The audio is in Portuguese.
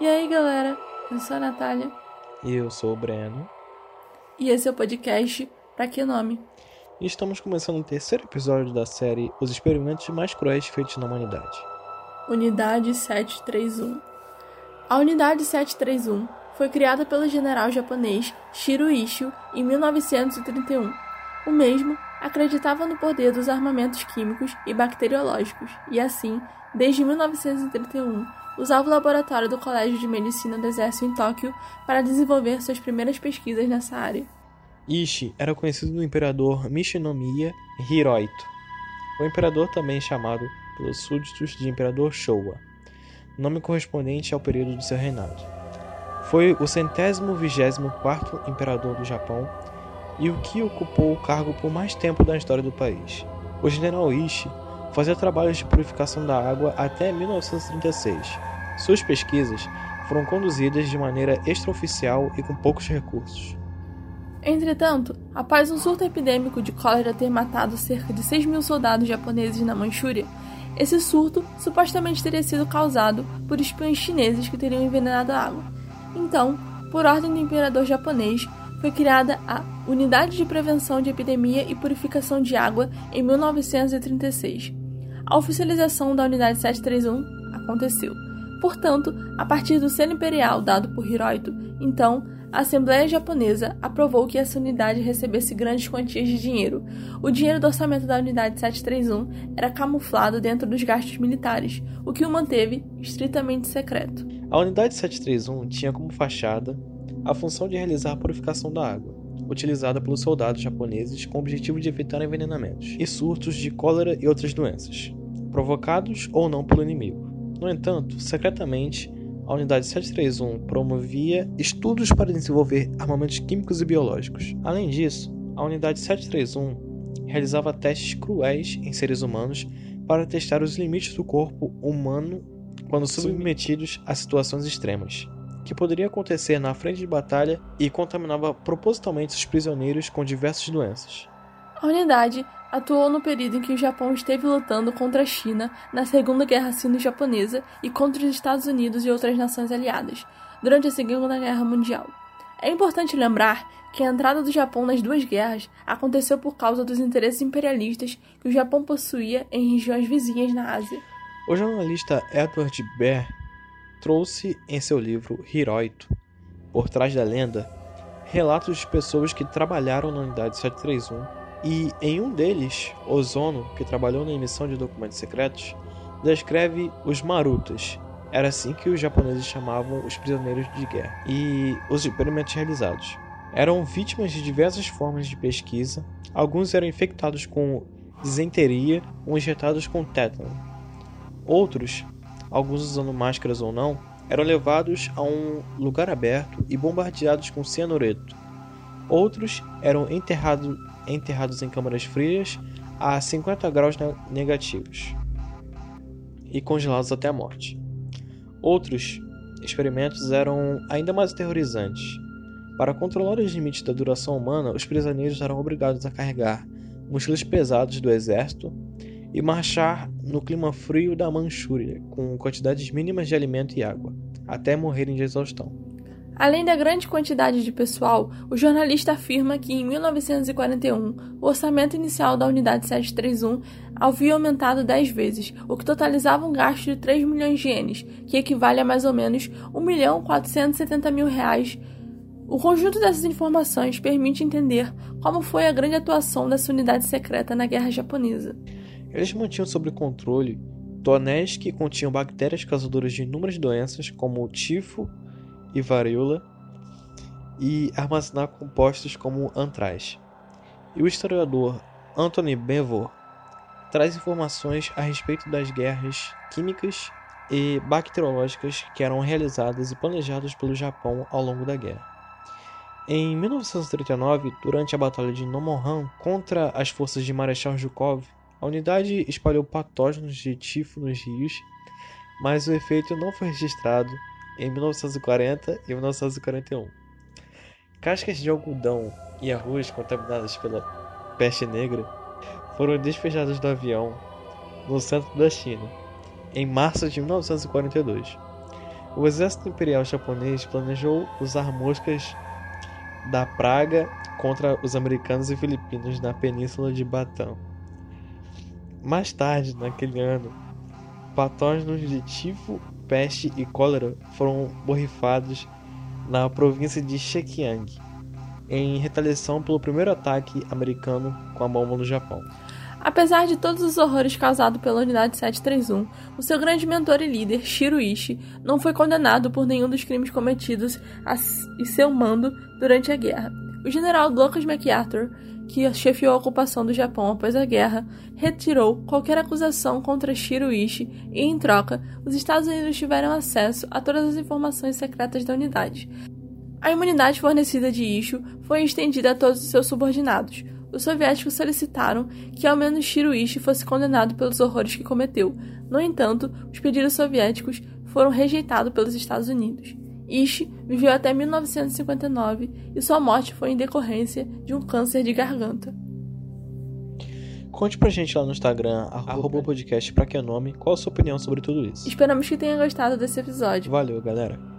E aí, galera? Eu sou a Natália. E eu sou o Breno. E esse é o podcast Pra Que Nome? E estamos começando o terceiro episódio da série Os Experimentos Mais Cruéis Feitos na Humanidade. Unidade 731 A Unidade 731 foi criada pelo general japonês Shiro Ishio em 1931. O mesmo acreditava no poder dos armamentos químicos e bacteriológicos e, assim, desde 1931, usava o laboratório do Colégio de Medicina do Exército em Tóquio para desenvolver suas primeiras pesquisas nessa área. Ishi era conhecido do imperador Michinomiya Hirohito, o imperador também chamado pelos súditos de Imperador Showa, nome correspondente ao período de seu reinado. Foi o centésimo vigésimo quarto imperador do Japão e o que ocupou o cargo por mais tempo da história do país. O general Ishi fazia trabalhos de purificação da água até 1936. Suas pesquisas foram conduzidas de maneira extraoficial e com poucos recursos. Entretanto, após um surto epidêmico de cólera ter matado cerca de 6 mil soldados japoneses na Manchúria, esse surto supostamente teria sido causado por espiões chineses que teriam envenenado a água. Então, por ordem do imperador japonês, foi criada a Unidade de Prevenção de Epidemia e Purificação de Água em 1936. A oficialização da Unidade 731 aconteceu. Portanto, a partir do selo imperial dado por Hirohito, então, a Assembleia Japonesa aprovou que essa unidade recebesse grandes quantias de dinheiro. O dinheiro do orçamento da Unidade 731 era camuflado dentro dos gastos militares, o que o manteve estritamente secreto. A Unidade 731 tinha como fachada a função de realizar a purificação da água, utilizada pelos soldados japoneses com o objetivo de evitar envenenamentos e surtos de cólera e outras doenças, provocados ou não pelo inimigo. No entanto, secretamente, a Unidade 731 promovia estudos para desenvolver armamentos químicos e biológicos. Além disso, a Unidade 731 realizava testes cruéis em seres humanos para testar os limites do corpo humano quando submetidos a situações extremas, que poderia acontecer na frente de batalha e contaminava propositalmente os prisioneiros com diversas doenças. A unidade atuou no período em que o Japão esteve lutando contra a China na Segunda Guerra Sino-Japonesa e contra os Estados Unidos e outras nações aliadas, durante a Segunda Guerra Mundial. É importante lembrar que a entrada do Japão nas duas guerras aconteceu por causa dos interesses imperialistas que o Japão possuía em regiões vizinhas na Ásia. O jornalista Edward Baer trouxe em seu livro Hirohito, Por Trás da Lenda, relatos de pessoas que trabalharam na Unidade 731 e em um deles, Ozono, que trabalhou na emissão de documentos secretos, descreve os Marutas. Era assim que os japoneses chamavam os prisioneiros de guerra. E os experimentos realizados. Eram vítimas de diversas formas de pesquisa. Alguns eram infectados com disenteria ou injetados com tétano. Outros, alguns usando máscaras ou não, eram levados a um lugar aberto e bombardeados com cianureto. Outros eram enterrados enterrados em câmaras frias a 50 graus negativos e congelados até a morte. Outros experimentos eram ainda mais aterrorizantes. Para controlar os limites da duração humana, os prisioneiros eram obrigados a carregar mochilas pesadas do exército e marchar no clima frio da Manchúria com quantidades mínimas de alimento e água, até morrerem de exaustão. Além da grande quantidade de pessoal, o jornalista afirma que em 1941 o orçamento inicial da Unidade 731 havia aumentado 10 vezes, o que totalizava um gasto de 3 milhões de ienes, que equivale a mais ou menos 1 milhão 470 mil reais. O conjunto dessas informações permite entender como foi a grande atuação dessa unidade secreta na Guerra Japonesa. Eles mantinham sob controle tonéis que continham bactérias causadoras de inúmeras doenças, como tifo, e varíola e armazenar compostos como antraz. E o historiador Anthony Bevo traz informações a respeito das guerras químicas e bacteriológicas que eram realizadas e planejadas pelo Japão ao longo da guerra. Em 1939, durante a Batalha de Nomonhan contra as forças de Marechal Zhukov, a unidade espalhou patógenos de tifo nos rios, mas o efeito não foi registrado em 1940 e 1941. Cascas de algodão e arroz contaminadas pela peste negra foram despejadas do avião no centro da China em março de 1942. O exército imperial japonês planejou usar moscas da praga contra os americanos e filipinos na península de Batam. Mais tarde, naquele ano, patógenos de tifo, peste e cólera foram borrifados na província de Shekiang, em retaliação pelo primeiro ataque americano com a bomba no Japão. Apesar de todos os horrores causados pela Unidade 731, o seu grande mentor e líder, Shiro Ishii, não foi condenado por nenhum dos crimes cometidos em seu mando durante a guerra. O general Douglas MacArthur, que chefiou a ocupação do Japão após a guerra, retirou qualquer acusação contra Shiro Ishii e, em troca, os Estados Unidos tiveram acesso a todas as informações secretas da unidade. A imunidade fornecida de Ishii foi estendida a todos os seus subordinados, os soviéticos solicitaram que ao menos Shiroishi fosse condenado pelos horrores que cometeu. No entanto, os pedidos soviéticos foram rejeitados pelos Estados Unidos. Ishi viveu até 1959 e sua morte foi em decorrência de um câncer de garganta. Conte pra gente lá no Instagram, arroba podcast pra que nome, qual a sua opinião sobre tudo isso. Esperamos que tenha gostado desse episódio. Valeu, galera.